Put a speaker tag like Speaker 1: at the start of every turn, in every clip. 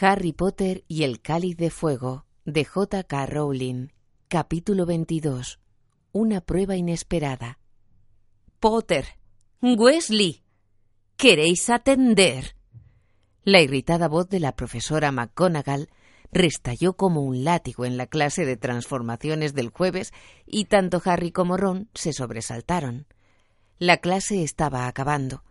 Speaker 1: Harry Potter y el Cáliz de Fuego de J. K. Rowling. Capítulo 22. Una prueba inesperada.
Speaker 2: Potter. Wesley. ¿Queréis atender?
Speaker 1: La irritada voz de la profesora McGonagall restalló como un látigo en la clase de transformaciones del jueves y tanto Harry como Ron se sobresaltaron. La clase estaba acabando.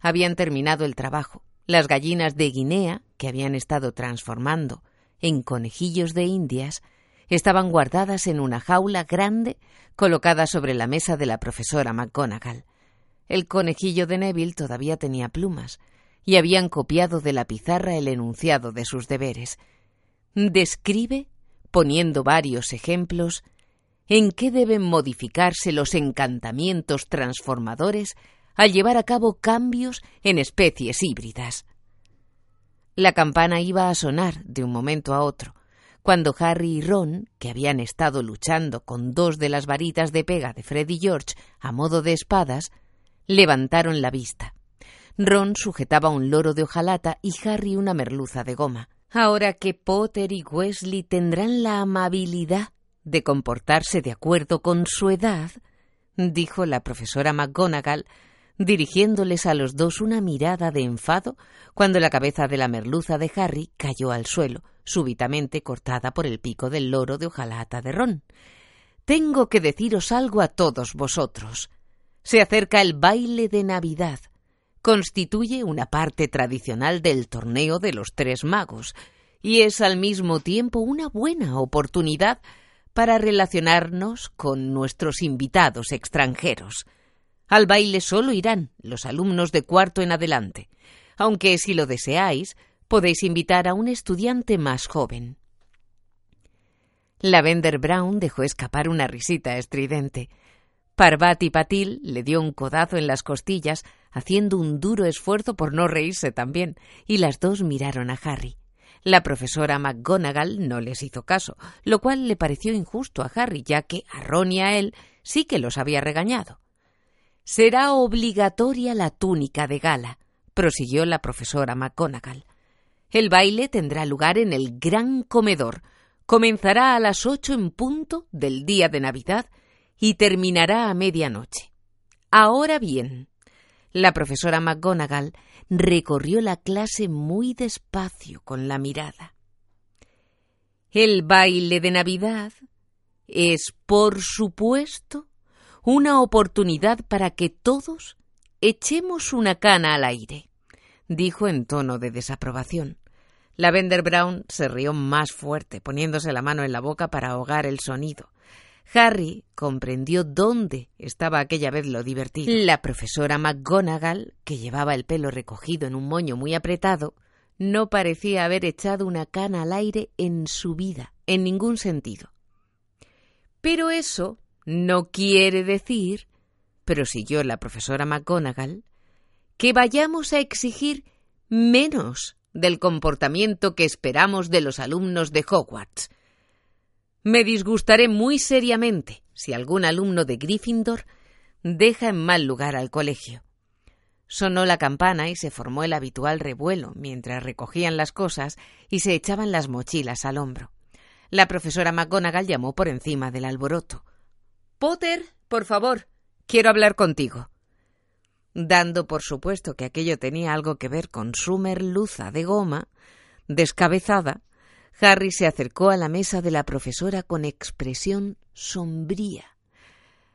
Speaker 1: Habían terminado el trabajo. Las gallinas de Guinea, que habían estado transformando en conejillos de Indias, estaban guardadas en una jaula grande colocada sobre la mesa de la profesora McGonagall. El conejillo de Neville todavía tenía plumas, y habían copiado de la pizarra el enunciado de sus deberes. Describe, poniendo varios ejemplos, en qué deben modificarse los encantamientos transformadores al llevar a cabo cambios en especies híbridas. La campana iba a sonar de un momento a otro, cuando Harry y Ron, que habían estado luchando con dos de las varitas de pega de Fred y George a modo de espadas, levantaron la vista. Ron sujetaba un loro de hojalata y Harry una merluza de goma. Ahora que Potter y Wesley tendrán la amabilidad de comportarse de acuerdo con su edad, dijo la profesora McGonagall, dirigiéndoles a los dos una mirada de enfado cuando la cabeza de la merluza de Harry cayó al suelo, súbitamente cortada por el pico del loro de hojalata de Ron. Tengo que deciros algo a todos vosotros. Se acerca el baile de Navidad. Constituye una parte tradicional del torneo de los tres magos, y es al mismo tiempo una buena oportunidad para relacionarnos con nuestros invitados extranjeros. Al baile solo irán los alumnos de cuarto en adelante, aunque si lo deseáis, podéis invitar a un estudiante más joven. Lavender Brown dejó escapar una risita estridente. Parvati Patil le dio un codazo en las costillas, haciendo un duro esfuerzo por no reírse también, y las dos miraron a Harry. La profesora McGonagall no les hizo caso, lo cual le pareció injusto a Harry, ya que a Ron y a él sí que los había regañado. Será obligatoria la túnica de gala, prosiguió la profesora McGonagall. El baile tendrá lugar en el gran comedor. Comenzará a las ocho en punto del día de Navidad y terminará a medianoche. Ahora bien, la profesora McGonagall recorrió la clase muy despacio con la mirada. El baile de Navidad es, por supuesto, una oportunidad para que todos echemos una cana al aire, dijo en tono de desaprobación. Lavender Brown se rió más fuerte, poniéndose la mano en la boca para ahogar el sonido. Harry comprendió dónde estaba aquella vez lo divertido. La profesora McGonagall, que llevaba el pelo recogido en un moño muy apretado, no parecía haber echado una cana al aire en su vida, en ningún sentido. Pero eso no quiere decir, prosiguió la profesora McGonagall, que vayamos a exigir menos del comportamiento que esperamos de los alumnos de Hogwarts. Me disgustaré muy seriamente si algún alumno de Gryffindor deja en mal lugar al colegio. Sonó la campana y se formó el habitual revuelo mientras recogían las cosas y se echaban las mochilas al hombro. La profesora McGonagall llamó por encima del alboroto. Potter, por favor, quiero hablar contigo. Dando por supuesto que aquello tenía algo que ver con su merluza de goma, descabezada, Harry se acercó a la mesa de la profesora con expresión sombría.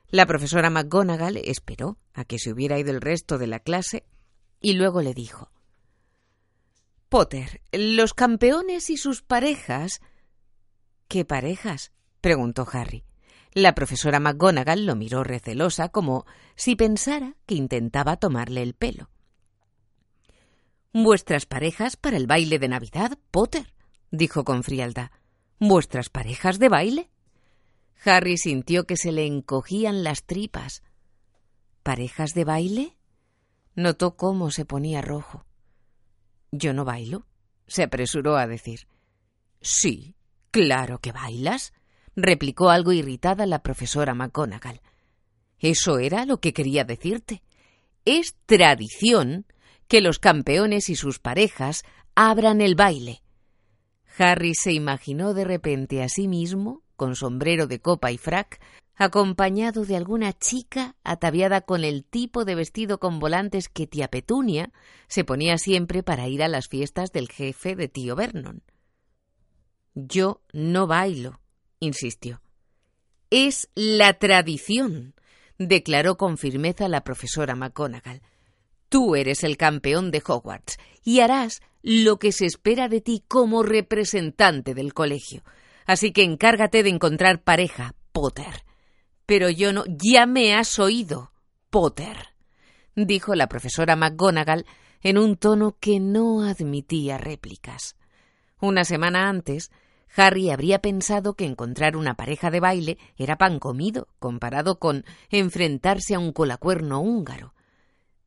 Speaker 1: La profesora McGonagall esperó a que se hubiera ido el resto de la clase y luego le dijo Potter, los campeones y sus parejas. ¿Qué parejas? preguntó Harry. La profesora McGonagall lo miró recelosa como si pensara que intentaba tomarle el pelo. Vuestras parejas para el baile de Navidad, Potter, dijo con frialdad. ¿Vuestras parejas de baile? Harry sintió que se le encogían las tripas. ¿Parejas de baile? Notó cómo se ponía rojo. Yo no bailo, se apresuró a decir. Sí, claro que bailas, replicó algo irritada la profesora McGonagall. Eso era lo que quería decirte. Es tradición que los campeones y sus parejas abran el baile. Harry se imaginó de repente a sí mismo, con sombrero de copa y frac, acompañado de alguna chica ataviada con el tipo de vestido con volantes que tía Petunia se ponía siempre para ir a las fiestas del jefe de tío Vernon. Yo no bailo, insistió. Es la tradición, declaró con firmeza la profesora McGonagall. Tú eres el campeón de Hogwarts y harás lo que se espera de ti como representante del colegio. Así que encárgate de encontrar pareja, Potter. Pero yo no. Ya me has oído, Potter, dijo la profesora McGonagall en un tono que no admitía réplicas. Una semana antes, Harry habría pensado que encontrar una pareja de baile era pan comido comparado con enfrentarse a un colacuerno húngaro.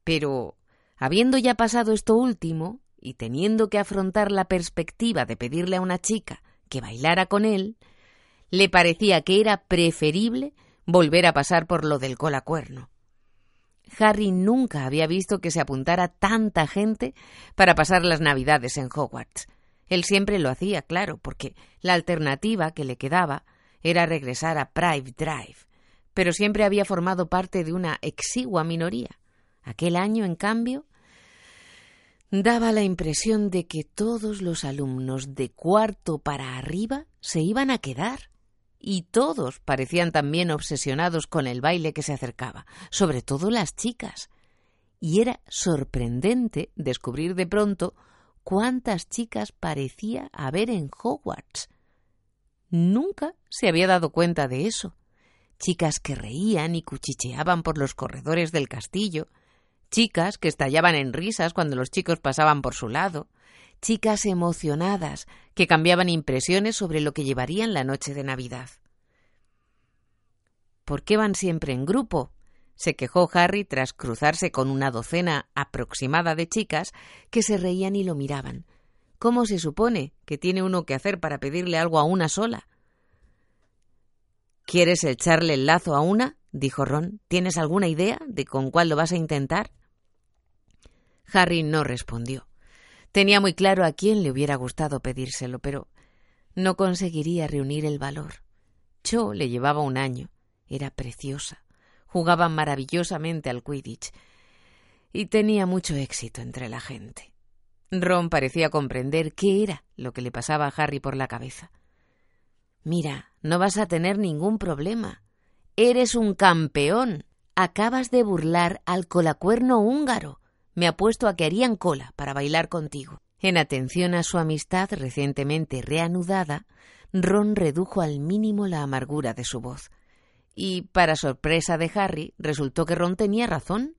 Speaker 1: Pero, habiendo ya pasado esto último, y teniendo que afrontar la perspectiva de pedirle a una chica que bailara con él, le parecía que era preferible volver a pasar por lo del colacuerno. Harry nunca había visto que se apuntara tanta gente para pasar las Navidades en Hogwarts. Él siempre lo hacía, claro, porque la alternativa que le quedaba era regresar a Private Drive, pero siempre había formado parte de una exigua minoría. Aquel año, en cambio, daba la impresión de que todos los alumnos de cuarto para arriba se iban a quedar y todos parecían también obsesionados con el baile que se acercaba, sobre todo las chicas. Y era sorprendente descubrir de pronto cuántas chicas parecía haber en Hogwarts. Nunca se había dado cuenta de eso. Chicas que reían y cuchicheaban por los corredores del castillo, chicas que estallaban en risas cuando los chicos pasaban por su lado, chicas emocionadas que cambiaban impresiones sobre lo que llevarían la noche de Navidad. ¿Por qué van siempre en grupo? Se quejó Harry tras cruzarse con una docena aproximada de chicas que se reían y lo miraban. ¿Cómo se supone que tiene uno que hacer para pedirle algo a una sola? ¿Quieres echarle el lazo a una? dijo Ron. ¿Tienes alguna idea de con cuál lo vas a intentar? Harry no respondió. Tenía muy claro a quién le hubiera gustado pedírselo, pero no conseguiría reunir el valor. Cho le llevaba un año. Era preciosa. Jugaba maravillosamente al Quidditch y tenía mucho éxito entre la gente. Ron parecía comprender qué era lo que le pasaba a Harry por la cabeza. Mira, no vas a tener ningún problema. Eres un campeón. Acabas de burlar al colacuerno húngaro. Me apuesto a que harían cola para bailar contigo. En atención a su amistad recientemente reanudada, Ron redujo al mínimo la amargura de su voz. Y, para sorpresa de Harry, resultó que Ron tenía razón.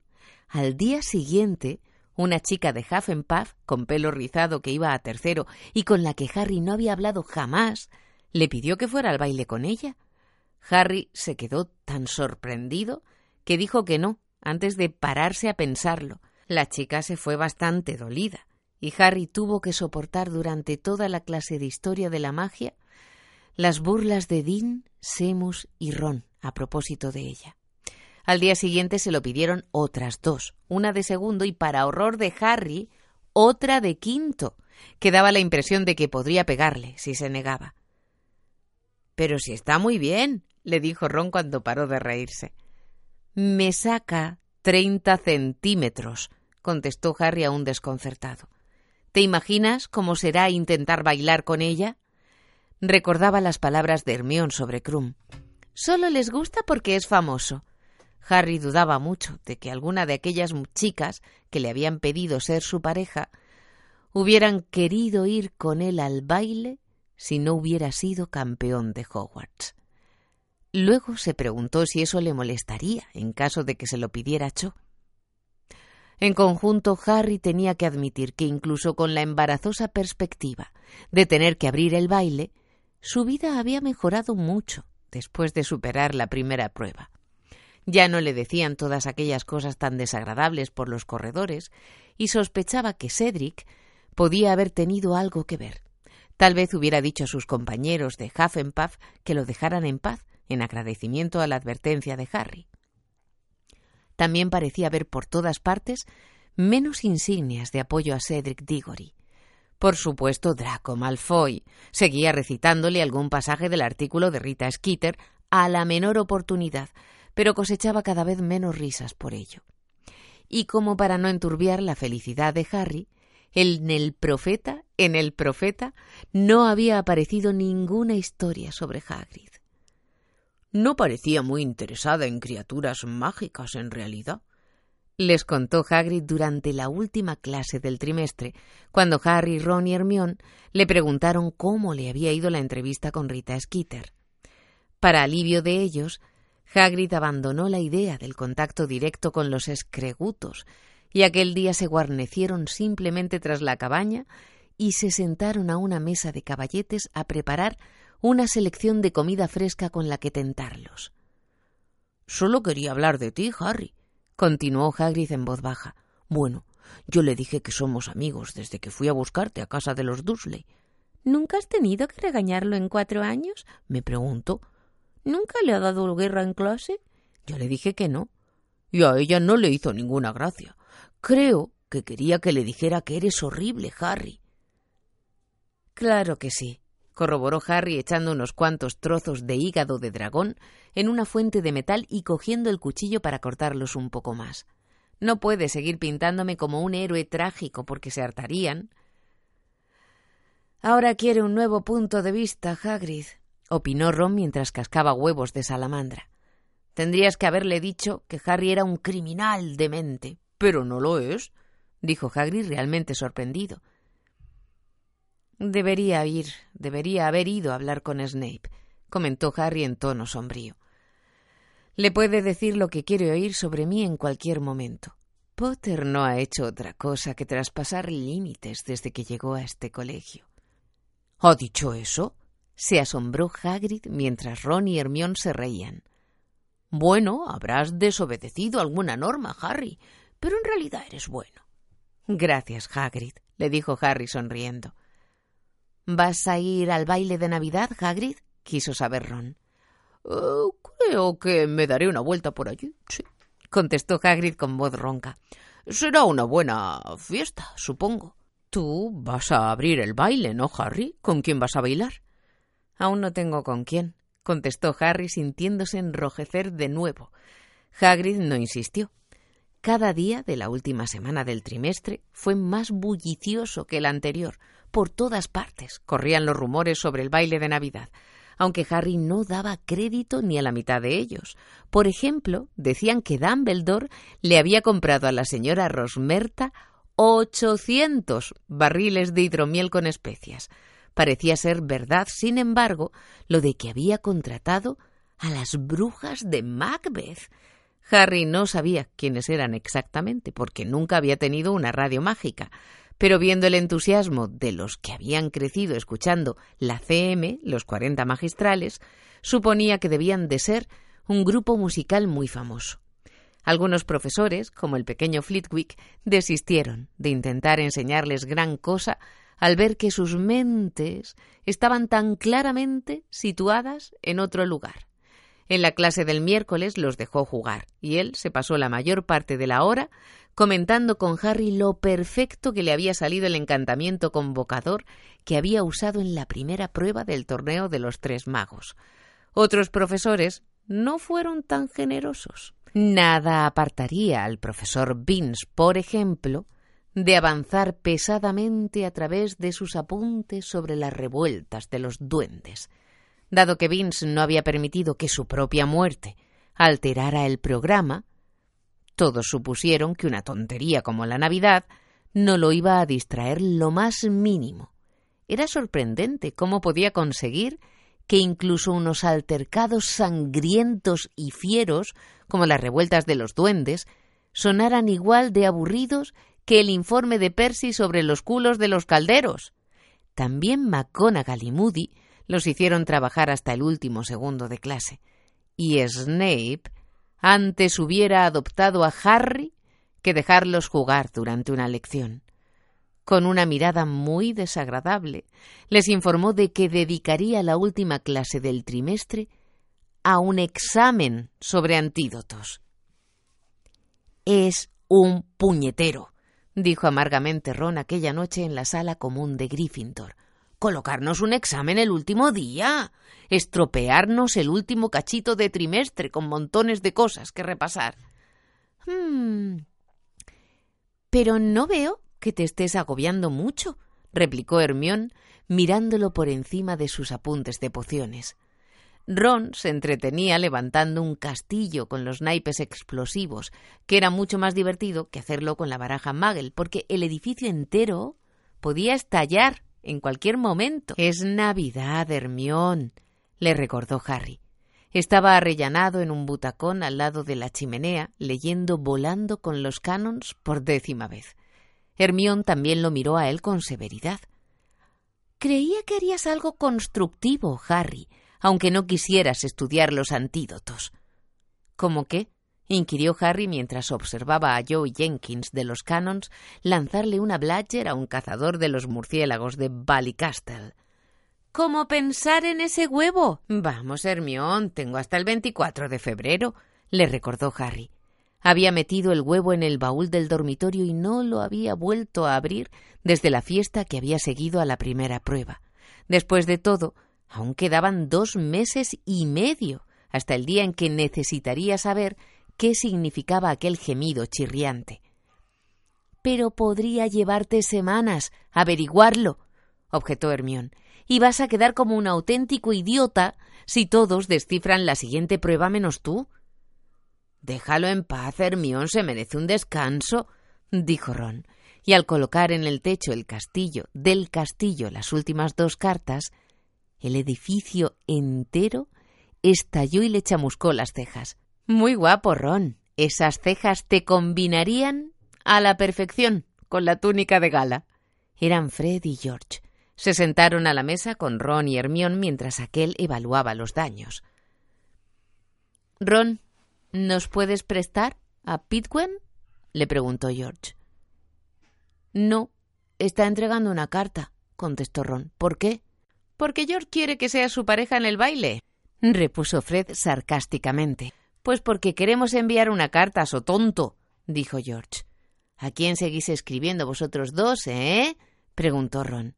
Speaker 1: Al día siguiente, una chica de Hufflepuff, con pelo rizado que iba a tercero y con la que Harry no había hablado jamás, le pidió que fuera al baile con ella. Harry se quedó tan sorprendido que dijo que no, antes de pararse a pensarlo, la chica se fue bastante dolida, y Harry tuvo que soportar durante toda la clase de historia de la magia las burlas de Dean, Semus y Ron a propósito de ella. Al día siguiente se lo pidieron otras dos, una de segundo y, para horror de Harry, otra de quinto, que daba la impresión de que podría pegarle si se negaba. Pero si está muy bien, le dijo Ron cuando paró de reírse. Me saca treinta centímetros, contestó Harry aún desconcertado. ¿Te imaginas cómo será intentar bailar con ella? Recordaba las palabras de Hermión sobre Krum. Solo les gusta porque es famoso. Harry dudaba mucho de que alguna de aquellas chicas que le habían pedido ser su pareja hubieran querido ir con él al baile si no hubiera sido campeón de Hogwarts. Luego se preguntó si eso le molestaría en caso de que se lo pidiera Cho. En conjunto, Harry tenía que admitir que incluso con la embarazosa perspectiva de tener que abrir el baile, su vida había mejorado mucho después de superar la primera prueba. Ya no le decían todas aquellas cosas tan desagradables por los corredores y sospechaba que Cedric podía haber tenido algo que ver. Tal vez hubiera dicho a sus compañeros de Hufflepuff que lo dejaran en paz en agradecimiento a la advertencia de Harry. También parecía ver por todas partes menos insignias de apoyo a Cedric Diggory. Por supuesto, Draco Malfoy seguía recitándole algún pasaje del artículo de Rita Skeeter a la menor oportunidad, pero cosechaba cada vez menos risas por ello. Y como para no enturbiar la felicidad de Harry, en el profeta, en el profeta, no había aparecido ninguna historia sobre Hagrid. No parecía muy interesada en criaturas mágicas en realidad, les contó Hagrid durante la última clase del trimestre, cuando Harry, Ron y Hermione le preguntaron cómo le había ido la entrevista con Rita Skeeter. Para alivio de ellos, Hagrid abandonó la idea del contacto directo con los escregutos, y aquel día se guarnecieron simplemente tras la cabaña y se sentaron a una mesa de caballetes a preparar una selección de comida fresca con la que tentarlos. Solo quería hablar de ti, Harry, continuó Hagrid en voz baja. Bueno, yo le dije que somos amigos desde que fui a buscarte a casa de los Dursley.
Speaker 2: ¿Nunca has tenido que regañarlo en cuatro años?
Speaker 1: me preguntó.
Speaker 2: ¿Nunca le ha dado guerra en clase?
Speaker 1: Yo le dije que no. Y a ella no le hizo ninguna gracia. Creo que quería que le dijera que eres horrible, Harry. Claro que sí, corroboró Harry echando unos cuantos trozos de hígado de dragón en una fuente de metal y cogiendo el cuchillo para cortarlos un poco más. No puede seguir pintándome como un héroe trágico porque se hartarían. Ahora quiere un nuevo punto de vista, Hagrid, opinó Ron mientras cascaba huevos de salamandra. Tendrías que haberle dicho que Harry era un criminal demente. Pero no lo es, dijo Hagrid realmente sorprendido. Debería ir, debería haber ido a hablar con Snape, comentó Harry en tono sombrío. Le puede decir lo que quiere oír sobre mí en cualquier momento. Potter no ha hecho otra cosa que traspasar límites desde que llegó a este colegio. ¿Ha dicho eso? se asombró Hagrid mientras Ron y Hermione se reían. Bueno, habrás desobedecido alguna norma, Harry, pero en realidad eres bueno. Gracias, Hagrid, le dijo Harry sonriendo. ¿Vas a ir al baile de Navidad, Hagrid? quiso saber Ron.
Speaker 3: Eh, creo que me daré una vuelta por allí, sí,
Speaker 1: contestó Hagrid con voz ronca.
Speaker 3: Será una buena fiesta, supongo.
Speaker 1: Tú vas a abrir el baile, ¿no, Harry? ¿Con quién vas a bailar? Aún no tengo con quién, contestó Harry sintiéndose enrojecer de nuevo. Hagrid no insistió. Cada día de la última semana del trimestre fue más bullicioso que el anterior. Por todas partes corrían los rumores sobre el baile de Navidad, aunque Harry no daba crédito ni a la mitad de ellos. Por ejemplo, decían que Dumbledore le había comprado a la señora Rosmerta ochocientos barriles de hidromiel con especias. Parecía ser verdad, sin embargo, lo de que había contratado a las brujas de Macbeth. Harry no sabía quiénes eran exactamente, porque nunca había tenido una radio mágica, pero viendo el entusiasmo de los que habían crecido escuchando la CM, los 40 magistrales, suponía que debían de ser un grupo musical muy famoso. Algunos profesores, como el pequeño Flitwick, desistieron de intentar enseñarles gran cosa al ver que sus mentes estaban tan claramente situadas en otro lugar. En la clase del miércoles los dejó jugar, y él se pasó la mayor parte de la hora comentando con Harry lo perfecto que le había salido el encantamiento convocador que había usado en la primera prueba del torneo de los tres magos. Otros profesores no fueron tan generosos. Nada apartaría al profesor Vince, por ejemplo, de avanzar pesadamente a través de sus apuntes sobre las revueltas de los duendes. Dado que Vince no había permitido que su propia muerte alterara el programa, todos supusieron que una tontería como la Navidad no lo iba a distraer lo más mínimo. Era sorprendente cómo podía conseguir que incluso unos altercados sangrientos y fieros, como las revueltas de los duendes, sonaran igual de aburridos que el informe de Percy sobre los culos de los calderos. También McGonagall y Moody los hicieron trabajar hasta el último segundo de clase. Y Snape antes hubiera adoptado a Harry que dejarlos jugar durante una lección. Con una mirada muy desagradable, les informó de que dedicaría la última clase del trimestre a un examen sobre antídotos. Es un puñetero, dijo amargamente Ron aquella noche en la sala común de Gryffindor. Colocarnos un examen el último día. Estropearnos el último cachito de trimestre con montones de cosas que repasar.
Speaker 2: Hmm. Pero no veo que te estés agobiando mucho, replicó Hermión, mirándolo por encima de sus apuntes de pociones.
Speaker 1: Ron se entretenía levantando un castillo con los naipes explosivos, que era mucho más divertido que hacerlo con la baraja Magel, porque el edificio entero podía estallar en cualquier momento.
Speaker 2: Es Navidad, Hermión, le recordó Harry.
Speaker 1: Estaba arrellanado en un butacón al lado de la chimenea, leyendo Volando con los canons por décima vez. Hermión también lo miró a él con severidad.
Speaker 2: Creía que harías algo constructivo, Harry, aunque no quisieras estudiar los antídotos.
Speaker 1: ¿Cómo qué? Inquirió Harry mientras observaba a Joe Jenkins de los Canons lanzarle una Bladger a un cazador de los murciélagos de Ballycastle.
Speaker 2: ¿Cómo pensar en ese huevo?
Speaker 1: Vamos, Hermión, tengo hasta el 24 de febrero, le recordó Harry. Había metido el huevo en el baúl del dormitorio y no lo había vuelto a abrir desde la fiesta que había seguido a la primera prueba. Después de todo, aún quedaban dos meses y medio hasta el día en que necesitaría saber qué significaba aquel gemido chirriante.
Speaker 2: Pero podría llevarte semanas averiguarlo, objetó Hermión, y vas a quedar como un auténtico idiota si todos descifran la siguiente prueba menos tú.
Speaker 1: Déjalo en paz, Hermión se merece un descanso, dijo Ron, y al colocar en el techo el castillo del castillo las últimas dos cartas, el edificio entero estalló y le chamuscó las cejas.
Speaker 2: Muy guapo, Ron. Esas cejas te combinarían a la perfección con la túnica de gala.
Speaker 1: Eran Fred y George. Se sentaron a la mesa con Ron y Hermión mientras aquel evaluaba los daños.
Speaker 2: Ron, ¿nos puedes prestar a Pitwen? le preguntó George.
Speaker 3: No, está entregando una carta, contestó Ron. ¿Por qué?
Speaker 1: Porque George quiere que sea su pareja en el baile, repuso Fred sarcásticamente.
Speaker 3: Pues porque queremos enviar una carta so tonto, dijo George. ¿A quién seguís escribiendo vosotros dos, eh? preguntó Ron.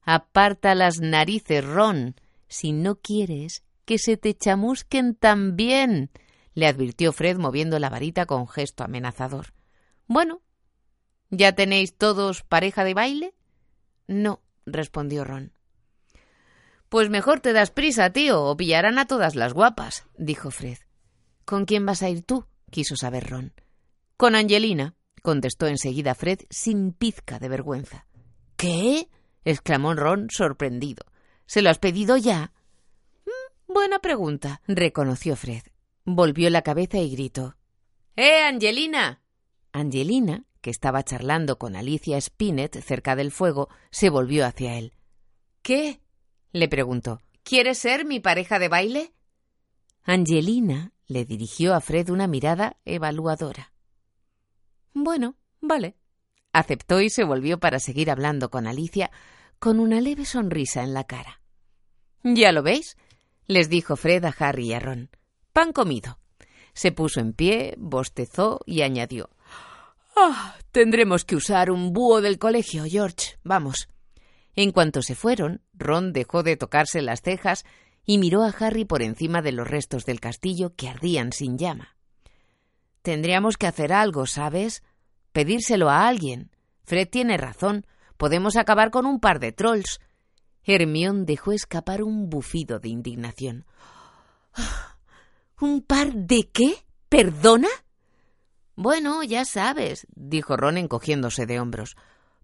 Speaker 1: Aparta las narices, Ron, si no quieres que se te chamusquen también, le advirtió Fred moviendo la varita con gesto amenazador.
Speaker 3: Bueno, ¿ya tenéis todos pareja de baile?
Speaker 2: No, respondió Ron.
Speaker 3: Pues mejor te das prisa, tío, o pillarán a todas las guapas, dijo Fred.
Speaker 2: ¿Con quién vas a ir tú? quiso saber Ron.
Speaker 1: Con Angelina, contestó enseguida Fred sin pizca de vergüenza.
Speaker 2: ¿Qué?
Speaker 1: exclamó Ron sorprendido. ¿Se lo has pedido ya?
Speaker 2: Mm, buena pregunta, reconoció Fred.
Speaker 1: Volvió la cabeza y gritó.
Speaker 3: ¡Eh, Angelina!
Speaker 1: Angelina, que estaba charlando con Alicia Spinett cerca del fuego, se volvió hacia él.
Speaker 3: ¿Qué?
Speaker 1: le preguntó.
Speaker 3: ¿Quieres ser mi pareja de baile?
Speaker 1: Angelina le dirigió a Fred una mirada evaluadora.
Speaker 2: Bueno, vale.
Speaker 1: Aceptó y se volvió para seguir hablando con Alicia con una leve sonrisa en la cara.
Speaker 3: ¿Ya lo veis?
Speaker 1: les dijo Fred a Harry y a Ron. Pan comido. Se puso en pie, bostezó y añadió.
Speaker 3: Ah, tendremos que usar un búho del colegio, George. Vamos.
Speaker 1: En cuanto se fueron, Ron dejó de tocarse las cejas y miró a Harry por encima de los restos del castillo que ardían sin llama.
Speaker 3: Tendríamos que hacer algo, ¿sabes? Pedírselo a alguien. Fred tiene razón. Podemos acabar con un par de trolls.
Speaker 1: Hermión dejó escapar un bufido de indignación.
Speaker 2: ¿Un par de qué? ¿Perdona?
Speaker 3: Bueno, ya sabes, dijo Ron encogiéndose de hombros.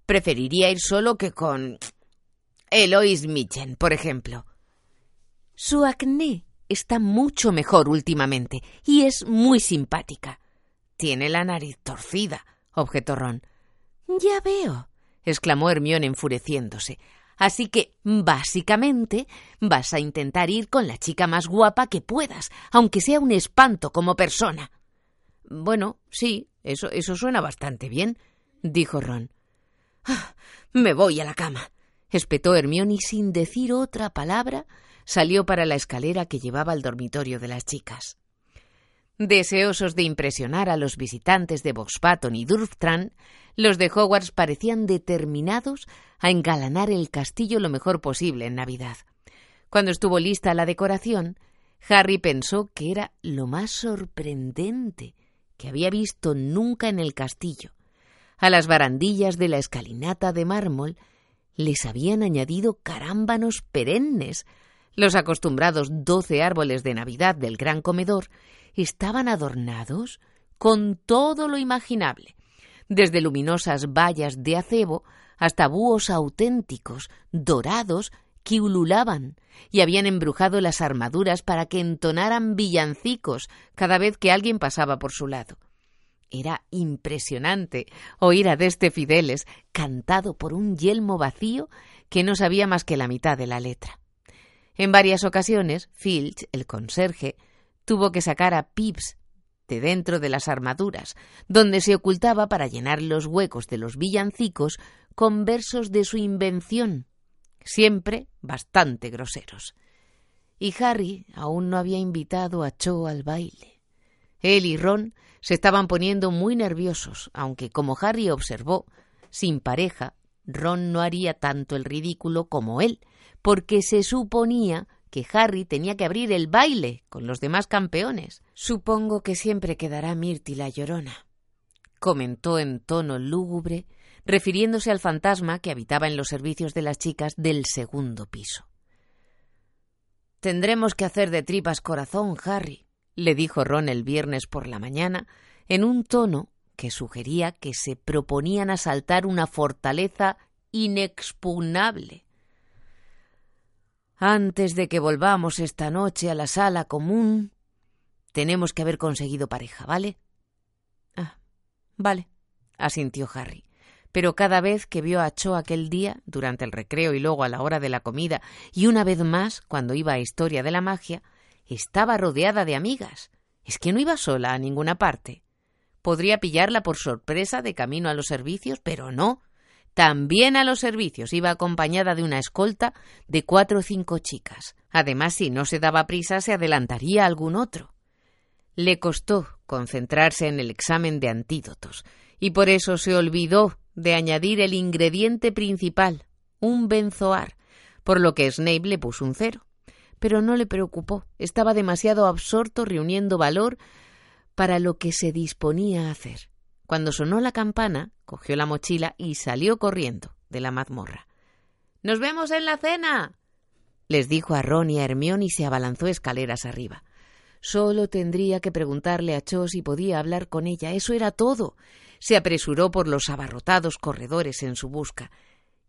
Speaker 3: Preferiría ir solo que con. Elois Mitchen, por ejemplo.
Speaker 2: Su acné está mucho mejor últimamente y es muy simpática.
Speaker 3: Tiene la nariz torcida, objetó Ron.
Speaker 2: Ya veo,
Speaker 1: exclamó Hermión enfureciéndose.
Speaker 2: Así que, básicamente, vas a intentar ir con la chica más guapa que puedas, aunque sea un espanto como persona.
Speaker 3: Bueno, sí, eso, eso suena bastante bien, dijo Ron. Ah, me voy a la cama, espetó Hermione y sin decir otra palabra salió para la escalera que llevaba al dormitorio de las chicas.
Speaker 2: Deseosos de impresionar a los visitantes de Boxbaton y Durftran, los de Hogwarts parecían determinados a engalanar el castillo lo mejor posible en Navidad. Cuando estuvo lista la decoración, Harry pensó que era lo más sorprendente que había visto nunca en el castillo. A las barandillas de la escalinata de mármol les habían añadido carámbanos perennes. Los acostumbrados doce árboles de Navidad del gran comedor estaban adornados con todo lo imaginable, desde luminosas vallas de acebo hasta búhos auténticos, dorados, que ululaban y habían embrujado las armaduras para que entonaran villancicos cada vez que alguien pasaba por su lado. Era impresionante oír a Deste Fideles cantado por un yelmo vacío que no sabía más que la mitad de la letra. En varias ocasiones, Filch, el conserje, tuvo que sacar a Pips de dentro de las armaduras, donde se ocultaba para llenar los huecos de los villancicos con versos de su invención, siempre bastante groseros. Y Harry aún no había invitado a Cho al baile. Él y Ron se estaban poniendo muy nerviosos, aunque, como Harry observó, sin pareja, Ron no haría tanto el ridículo como él, porque se suponía que Harry tenía que abrir el baile con los demás campeones. Supongo que siempre quedará Mirti la llorona, comentó en tono lúgubre, refiriéndose al fantasma que habitaba en los servicios de las chicas del segundo piso. Tendremos que hacer de tripas corazón, Harry, le dijo Ron el viernes por la mañana, en un tono que sugería que se proponían asaltar una fortaleza inexpugnable. Antes de que volvamos esta noche a la sala común, tenemos que haber conseguido pareja, ¿vale? Ah, vale, asintió Harry. Pero cada vez que vio a Cho aquel día, durante el recreo y luego a la hora de la comida, y una vez más cuando iba a Historia de la Magia, estaba rodeada de amigas. Es que no iba sola a ninguna parte. Podría pillarla por sorpresa de camino a los servicios, pero no. También a los servicios iba acompañada de una escolta de cuatro o cinco chicas. Además, si no se daba prisa, se adelantaría algún otro. Le costó concentrarse en el examen de antídotos, y por eso se olvidó de añadir el ingrediente principal, un benzoar, por lo que Snape le puso un cero pero no le preocupó. Estaba demasiado absorto reuniendo valor para lo que se disponía a hacer. Cuando sonó la campana, cogió la mochila y salió corriendo de la mazmorra. ¡Nos vemos en la cena! les dijo a Ron y a Hermión y se abalanzó escaleras arriba. Solo tendría que preguntarle a Cho si podía hablar con ella. Eso era todo. Se apresuró por los abarrotados corredores en su busca.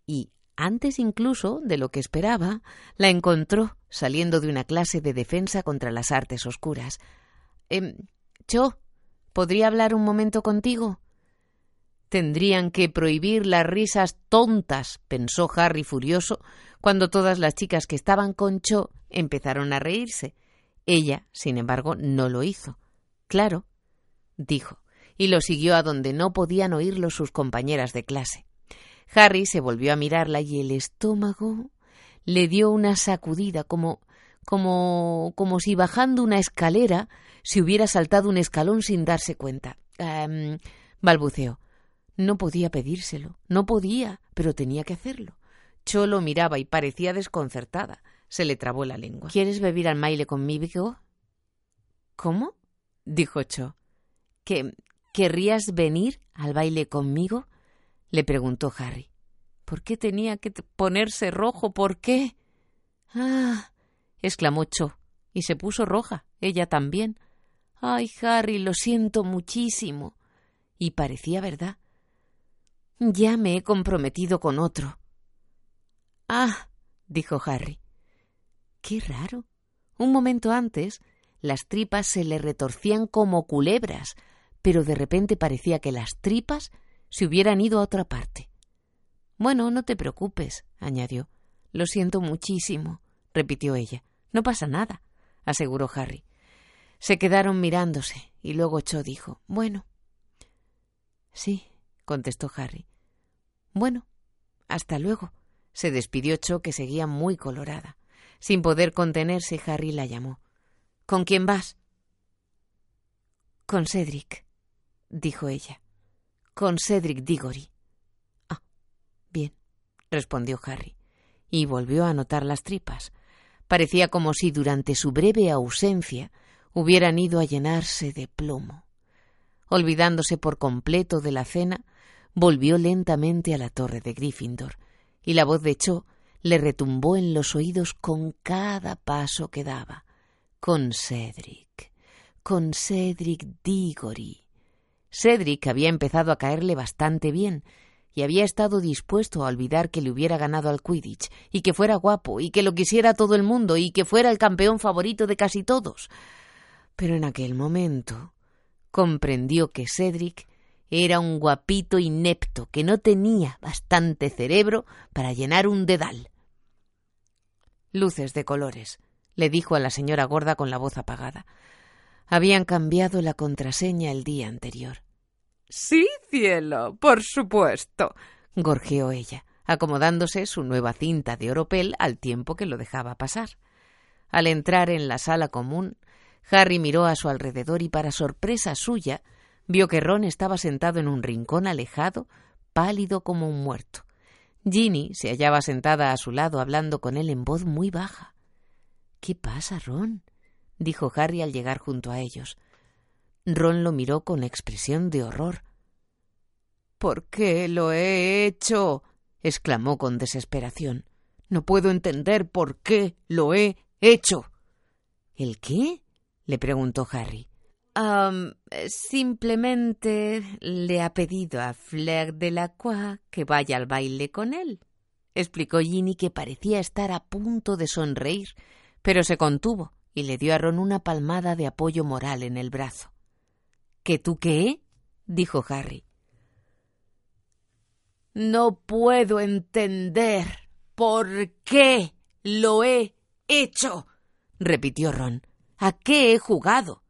Speaker 2: Y, antes incluso de lo que esperaba, la encontró saliendo de una clase de defensa contra las artes oscuras. Eh, Cho, ¿podría hablar un momento contigo? Tendrían que prohibir las risas tontas, pensó Harry furioso, cuando todas las chicas que estaban con Cho empezaron a reírse. Ella, sin embargo, no lo hizo. Claro, dijo, y lo siguió a donde no podían oírlo sus compañeras de clase. Harry se volvió a mirarla y el estómago le dio una sacudida como como como si bajando una escalera se hubiera saltado un escalón sin darse cuenta. balbuceó. No podía pedírselo, no podía, pero tenía que hacerlo. Cholo miraba y parecía desconcertada. Se le trabó la lengua. ¿Quieres beber al maile conmigo? ¿Cómo? dijo Cho. ¿Que querrías venir al baile conmigo? le preguntó Harry. ¿Por qué tenía que ponerse rojo? ¿Por qué? Ah. Exclamó Cho, y se puso roja, ella también. Ay, Harry, lo siento muchísimo. Y parecía verdad. Ya me he comprometido con otro. Ah, dijo Harry. Qué raro. Un momento antes las tripas se le retorcían como culebras, pero de repente parecía que las tripas se hubieran ido a otra parte. Bueno, no te preocupes, añadió. Lo siento muchísimo, repitió ella. No pasa nada, aseguró Harry. Se quedaron mirándose, y luego Cho dijo Bueno. Sí, contestó Harry. Bueno, hasta luego. Se despidió Cho, que seguía muy colorada. Sin poder contenerse, Harry la llamó. ¿Con quién vas? Con Cedric, dijo ella. Con Cedric Diggory.
Speaker 3: Ah, bien, respondió Harry, y volvió a notar las tripas. Parecía como si durante su breve ausencia hubieran ido a llenarse de plomo. Olvidándose por completo de la cena, volvió lentamente a la torre de Gryffindor, y la voz de Cho le retumbó en los oídos con cada paso que daba. Con Cedric, con Cedric Diggory. Cedric había empezado a caerle bastante bien, y había estado dispuesto a olvidar que le hubiera ganado al Quidditch, y que fuera guapo, y que lo quisiera todo el mundo, y que fuera el campeón favorito de casi todos. Pero en aquel momento comprendió que Cedric era un guapito inepto que no tenía bastante cerebro para llenar un dedal. Luces de colores, le dijo a la señora gorda con la voz apagada. Habían cambiado la contraseña el día anterior.
Speaker 1: Sí, cielo, por supuesto,
Speaker 3: gorjeó ella, acomodándose su nueva cinta de oropel al tiempo que lo dejaba pasar. Al entrar en la sala común, Harry miró a su alrededor y, para sorpresa suya, vio que Ron estaba sentado en un rincón alejado, pálido como un muerto. Ginny se hallaba sentada a su lado hablando con él en voz muy baja. ¿Qué pasa, Ron? dijo Harry al llegar junto a ellos. Ron lo miró con expresión de horror.
Speaker 1: ¿Por qué lo he hecho? exclamó con desesperación. No puedo entender por qué lo he hecho.
Speaker 3: ¿El qué? le preguntó Harry.
Speaker 2: simplemente le ha pedido a Fleur de la Croix que vaya al baile con él, explicó Ginny, que parecía estar a punto de sonreír, pero se contuvo y le dio a Ron una palmada de apoyo moral en el brazo.
Speaker 3: ¿Que tú qué? dijo Harry.
Speaker 1: No puedo entender por qué lo he hecho, repitió Ron.
Speaker 2: ¿A qué he jugado?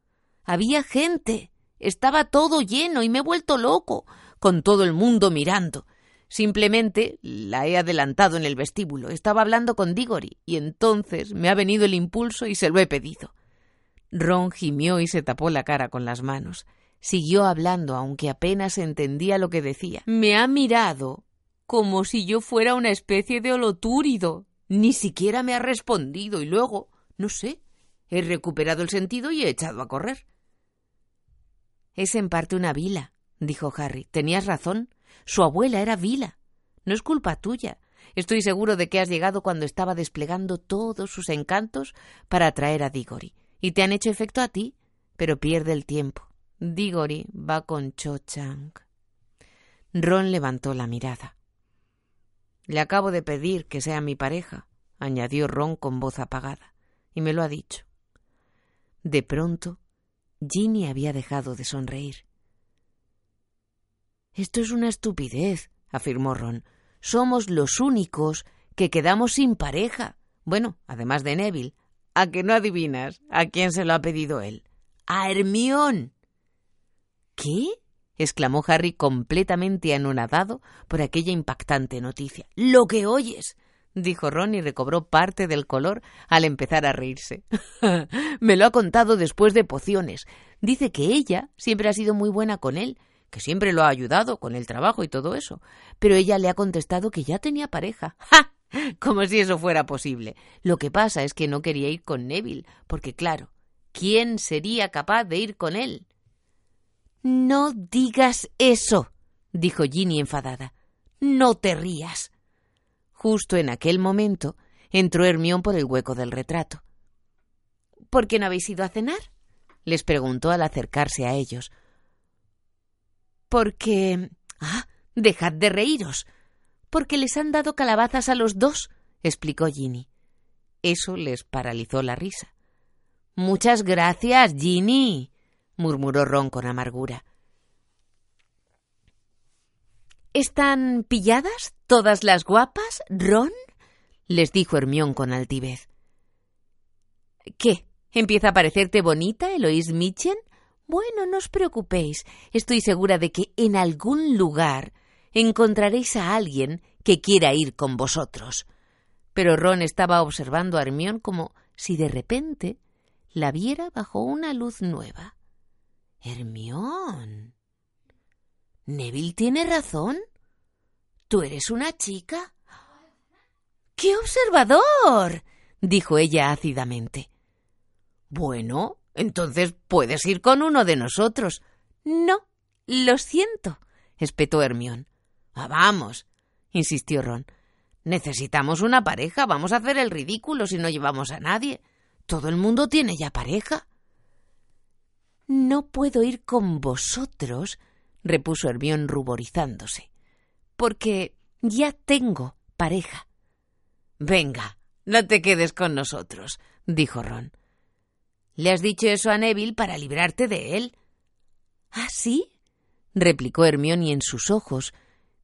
Speaker 2: Había gente. Estaba todo lleno y me he vuelto loco, con todo el mundo mirando. Simplemente la he adelantado en el vestíbulo. Estaba hablando con Diggory y entonces me ha venido el impulso y se lo he pedido.
Speaker 3: Ron gimió y se tapó la cara con las manos. Siguió hablando, aunque apenas entendía lo que decía.
Speaker 2: Me ha mirado como si yo fuera una especie de holotúrido. Ni siquiera me ha respondido y luego, no sé, He recuperado el sentido y he echado a correr.
Speaker 3: Es en parte una vila, dijo Harry. Tenías razón. Su abuela era vila. No es culpa tuya. Estoy seguro de que has llegado cuando estaba desplegando todos sus encantos para atraer a Diggory. Y te han hecho efecto a ti, pero pierde el tiempo. Diggory va con Cho Chang. Ron levantó la mirada. Le acabo de pedir que sea mi pareja, añadió Ron con voz apagada, y me lo ha dicho. De pronto, Ginny había dejado de sonreír.
Speaker 2: Esto es una estupidez, afirmó Ron. Somos los únicos que quedamos sin pareja. Bueno, además de Neville. ¿A que no adivinas a quién se lo ha pedido él? A Hermión.
Speaker 3: ¿Qué? exclamó Harry completamente anonadado por aquella impactante noticia.
Speaker 2: Lo que oyes
Speaker 3: dijo Ron y recobró parte del color al empezar a reírse.
Speaker 2: Me lo ha contado después de pociones. Dice que ella siempre ha sido muy buena con él, que siempre lo ha ayudado con el trabajo y todo eso. Pero ella le ha contestado que ya tenía pareja.
Speaker 3: ¡Ja! Como si eso fuera posible.
Speaker 2: Lo que pasa es que no quería ir con Neville, porque claro, ¿quién sería capaz de ir con él?
Speaker 3: No digas eso, dijo Ginny enfadada. No te rías. Justo en aquel momento entró Hermión por el hueco del retrato.
Speaker 2: ¿Por qué no habéis ido a cenar?
Speaker 3: les preguntó al acercarse a ellos.
Speaker 2: Porque. Ah, dejad de reíros. Porque les han dado calabazas a los dos, explicó Ginny.
Speaker 3: Eso les paralizó la risa.
Speaker 2: Muchas gracias, Ginny, murmuró Ron con amargura. ¿Están pilladas todas las guapas, Ron? les dijo Hermión con altivez. ¿Qué? ¿Empieza a parecerte bonita, Eloís Mitchen? Bueno, no os preocupéis. Estoy segura de que en algún lugar encontraréis a alguien que quiera ir con vosotros. Pero Ron estaba observando a Hermión como si de repente la viera bajo una luz nueva. Hermión. Neville tiene razón. ¿Tú eres una chica? ¡Qué observador! dijo ella ácidamente.
Speaker 3: Bueno, entonces puedes ir con uno de nosotros.
Speaker 2: No, lo siento, espetó Hermión.
Speaker 3: Ah, vamos, insistió Ron. Necesitamos una pareja. Vamos a hacer el ridículo si no llevamos a nadie. Todo el mundo tiene ya pareja.
Speaker 2: No puedo ir con vosotros, repuso Hermión ruborizándose, porque ya tengo pareja.
Speaker 3: Venga, no te quedes con nosotros, dijo Ron. Le has dicho eso a Neville para librarte de él.
Speaker 2: ¿Ah, sí? replicó Hermión y en sus ojos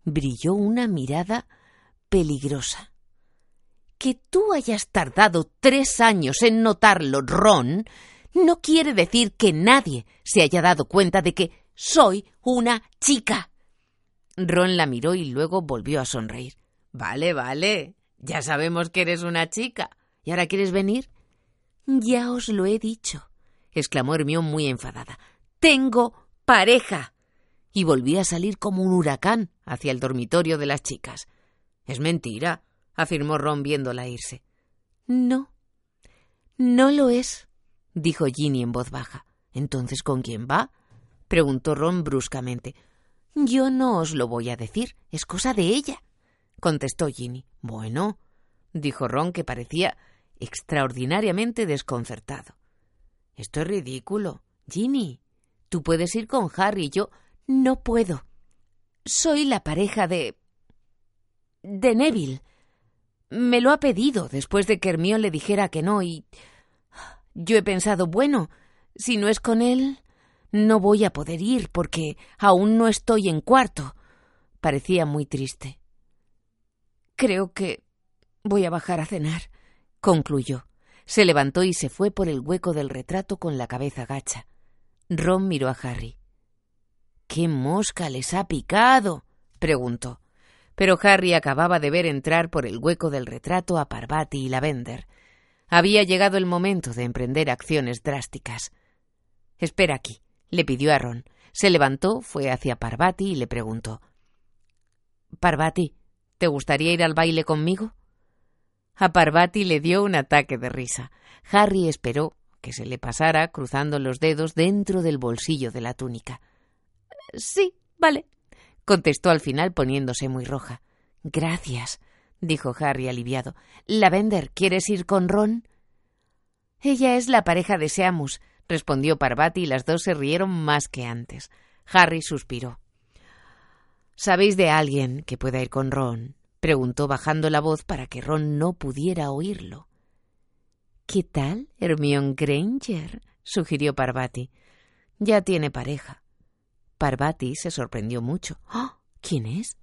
Speaker 2: brilló una mirada peligrosa. Que tú hayas tardado tres años en notarlo, Ron, no quiere decir que nadie se haya dado cuenta de que soy una chica.
Speaker 3: Ron la miró y luego volvió a sonreír. Vale, vale. Ya sabemos que eres una chica. ¿Y ahora quieres venir?
Speaker 2: Ya os lo he dicho, exclamó Hermión muy enfadada. Tengo pareja.
Speaker 3: Y volví a salir como un huracán hacia el dormitorio de las chicas. Es mentira, afirmó Ron viéndola irse.
Speaker 2: No, no lo es, dijo Ginny en voz baja.
Speaker 3: ¿Entonces con quién va? preguntó Ron bruscamente.
Speaker 2: Yo no os lo voy a decir, es cosa de ella, contestó Ginny.
Speaker 3: Bueno, dijo Ron, que parecía extraordinariamente desconcertado. Esto es ridículo. Ginny, tú puedes ir con Harry y yo.
Speaker 2: No puedo. Soy la pareja de. de Neville. Me lo ha pedido después de que Hermione le dijera que no y. Yo he pensado, bueno, si no es con él, no voy a poder ir porque aún no estoy en cuarto. Parecía muy triste. Creo que voy a bajar a cenar, concluyó. Se levantó y se fue por el hueco del retrato con la cabeza gacha. Ron miró a Harry.
Speaker 3: ¿Qué mosca les ha picado? preguntó. Pero Harry acababa de ver entrar por el hueco del retrato a Parvati y Lavender. Había llegado el momento de emprender acciones drásticas. Espera aquí, le pidió a Ron. Se levantó, fue hacia Parvati y le preguntó Parvati, ¿te gustaría ir al baile conmigo? A Parvati le dio un ataque de risa. Harry esperó que se le pasara cruzando los dedos dentro del bolsillo de la túnica.
Speaker 2: Sí, vale,
Speaker 3: contestó al final poniéndose muy roja.
Speaker 2: Gracias, dijo Harry aliviado.
Speaker 3: Lavender, ¿quieres ir con Ron?
Speaker 2: Ella es la pareja de Seamus,
Speaker 3: respondió Parvati y las dos se rieron más que antes. Harry suspiró. ¿Sabéis de alguien que pueda ir con Ron? preguntó bajando la voz para que Ron no pudiera oírlo.
Speaker 2: ¿Qué tal, Hermione Granger? sugirió Parvati.
Speaker 3: Ya tiene pareja.
Speaker 2: Parvati se sorprendió mucho.
Speaker 3: ¡Oh! ¿Quién es?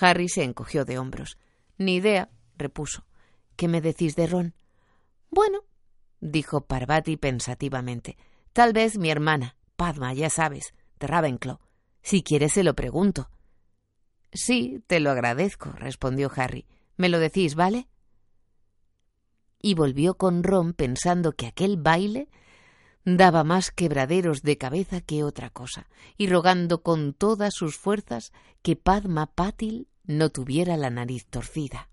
Speaker 2: Harry se encogió de hombros.
Speaker 3: Ni idea, repuso.
Speaker 2: ¿Qué me decís de Ron?
Speaker 3: Bueno, dijo Parvati pensativamente. Tal vez mi hermana, Padma, ya sabes, de Ravenclaw. Si quieres se lo pregunto.
Speaker 2: Sí, te lo agradezco, respondió Harry. ¿Me lo decís, vale? Y volvió con Ron pensando que aquel baile daba más quebraderos de cabeza que otra cosa, y rogando con todas sus fuerzas que Padma Pátil no tuviera la nariz torcida.